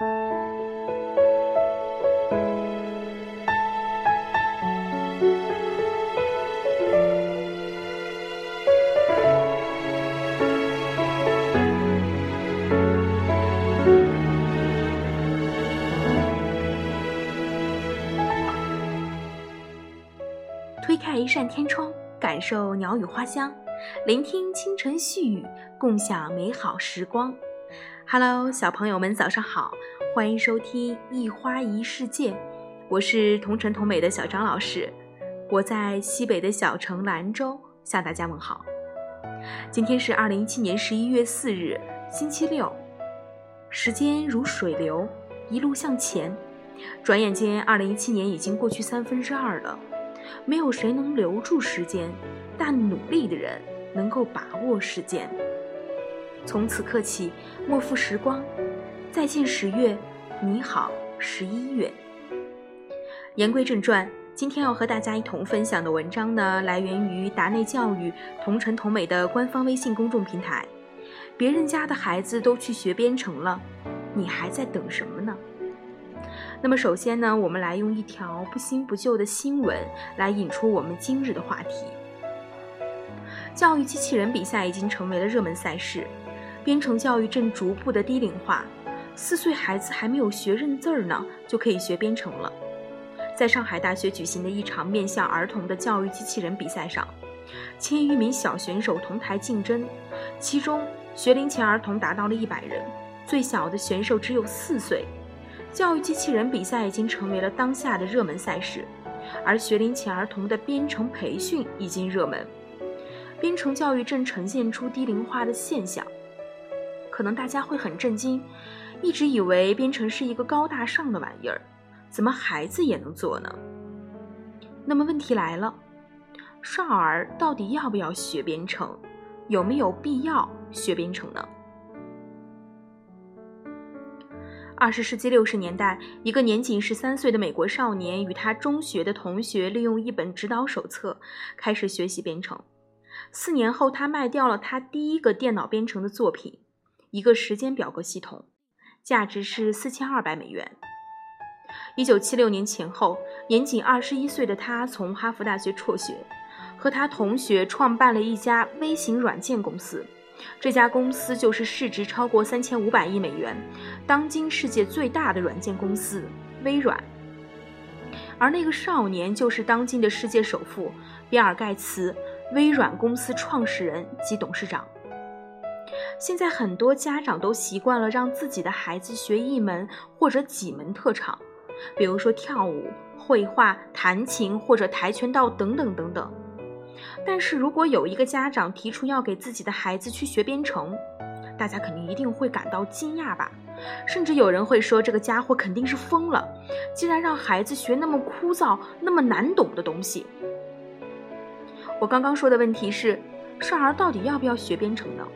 推开一扇天窗，感受鸟语花香，聆听清晨细语，共享美好时光。Hello，小朋友们，早上好，欢迎收听《一花一世界》，我是同城同美的小张老师，我在西北的小城兰州向大家问好。今天是二零一七年十一月四日，星期六，时间如水流，一路向前，转眼间二零一七年已经过去三分之二了。没有谁能留住时间，但努力的人能够把握时间。从此刻起，莫负时光。再见十月，你好十一月。言归正传，今天要和大家一同分享的文章呢，来源于达内教育同城同美的官方微信公众平台。别人家的孩子都去学编程了，你还在等什么呢？那么首先呢，我们来用一条不新不旧的新闻来引出我们今日的话题。教育机器人比赛已经成为了热门赛事，编程教育正逐步的低龄化，四岁孩子还没有学认字儿呢，就可以学编程了。在上海大学举行的一场面向儿童的教育机器人比赛上，千余名小选手同台竞争，其中学龄前儿童达到了一百人，最小的选手只有四岁。教育机器人比赛已经成为了当下的热门赛事，而学龄前儿童的编程培训已经热门，编程教育正呈现出低龄化的现象。可能大家会很震惊，一直以为编程是一个高大上的玩意儿，怎么孩子也能做呢？那么问题来了，少儿到底要不要学编程？有没有必要学编程呢？二十世纪六十年代，一个年仅十三岁的美国少年与他中学的同学利用一本指导手册开始学习编程。四年后，他卖掉了他第一个电脑编程的作品——一个时间表格系统，价值是四千二百美元。一九七六年前后，年仅二十一岁的他从哈佛大学辍学，和他同学创办了一家微型软件公司。这家公司就是市值超过三千五百亿美元，当今世界最大的软件公司微软。而那个少年就是当今的世界首富比尔·盖茨，微软公司创始人及董事长。现在很多家长都习惯了让自己的孩子学一门或者几门特长，比如说跳舞、绘画、弹琴或者跆拳道等等等等。但是如果有一个家长提出要给自己的孩子去学编程，大家肯定一定会感到惊讶吧？甚至有人会说这个家伙肯定是疯了，竟然让孩子学那么枯燥、那么难懂的东西。我刚刚说的问题是，少儿到底要不要学编程呢？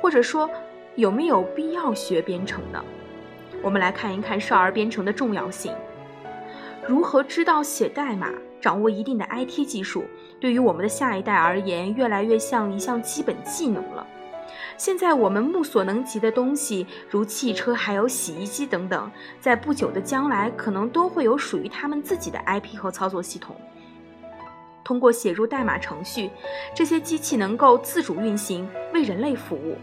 或者说，有没有必要学编程呢？我们来看一看少儿编程的重要性。如何知道写代码？掌握一定的 IT 技术，对于我们的下一代而言，越来越像一项基本技能了。现在我们目所能及的东西，如汽车、还有洗衣机等等，在不久的将来，可能都会有属于他们自己的 IP 和操作系统。通过写入代码程序，这些机器能够自主运行，为人类服务。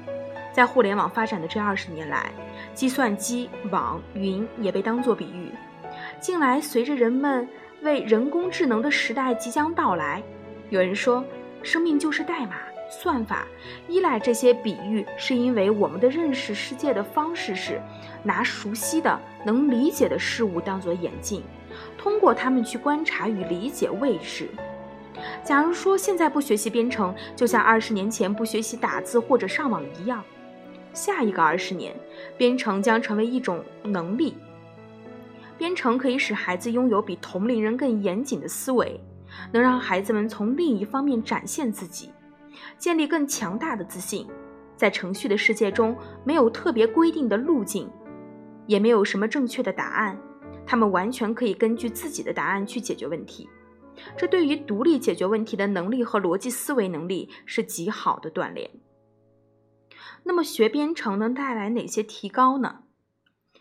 在互联网发展的这二十年来，计算机、网、云也被当作比喻。近来，随着人们为人工智能的时代即将到来，有人说，生命就是代码、算法。依赖这些比喻，是因为我们的认识世界的方式是拿熟悉的、能理解的事物当作眼镜，通过它们去观察与理解未知。假如说现在不学习编程，就像二十年前不学习打字或者上网一样，下一个二十年，编程将成为一种能力。编程可以使孩子拥有比同龄人更严谨的思维，能让孩子们从另一方面展现自己，建立更强大的自信。在程序的世界中，没有特别规定的路径，也没有什么正确的答案，他们完全可以根据自己的答案去解决问题。这对于独立解决问题的能力和逻辑思维能力是极好的锻炼。那么，学编程能带来哪些提高呢？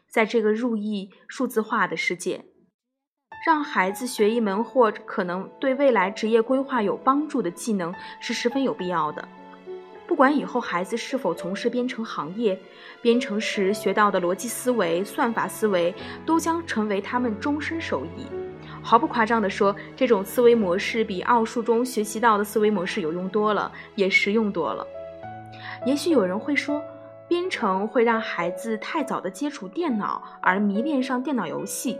在这个入意数字化的世界，让孩子学一门或可能对未来职业规划有帮助的技能是十分有必要的。不管以后孩子是否从事编程行业，编程时学到的逻辑思维、算法思维都将成为他们终身受益。毫不夸张地说，这种思维模式比奥数中学习到的思维模式有用多了，也实用多了。也许有人会说，编程会让孩子太早的接触电脑而迷恋上电脑游戏。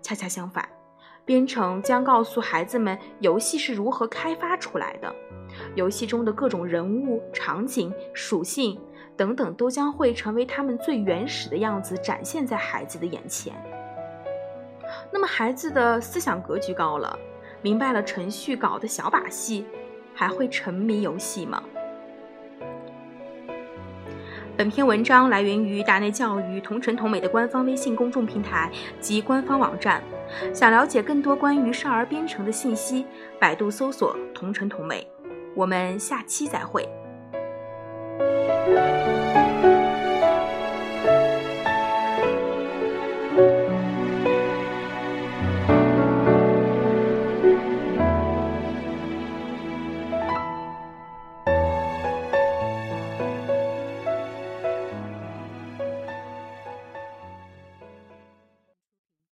恰恰相反，编程将告诉孩子们游戏是如何开发出来的。游戏中的各种人物、场景、属性等等，都将会成为他们最原始的样子，展现在孩子的眼前。那么，孩子的思想格局高了，明白了程序搞的小把戏，还会沉迷游戏吗？本篇文章来源于大内教育同城同美的官方微信公众平台及官方网站。想了解更多关于少儿编程的信息，百度搜索“同城同美”。我们下期再会。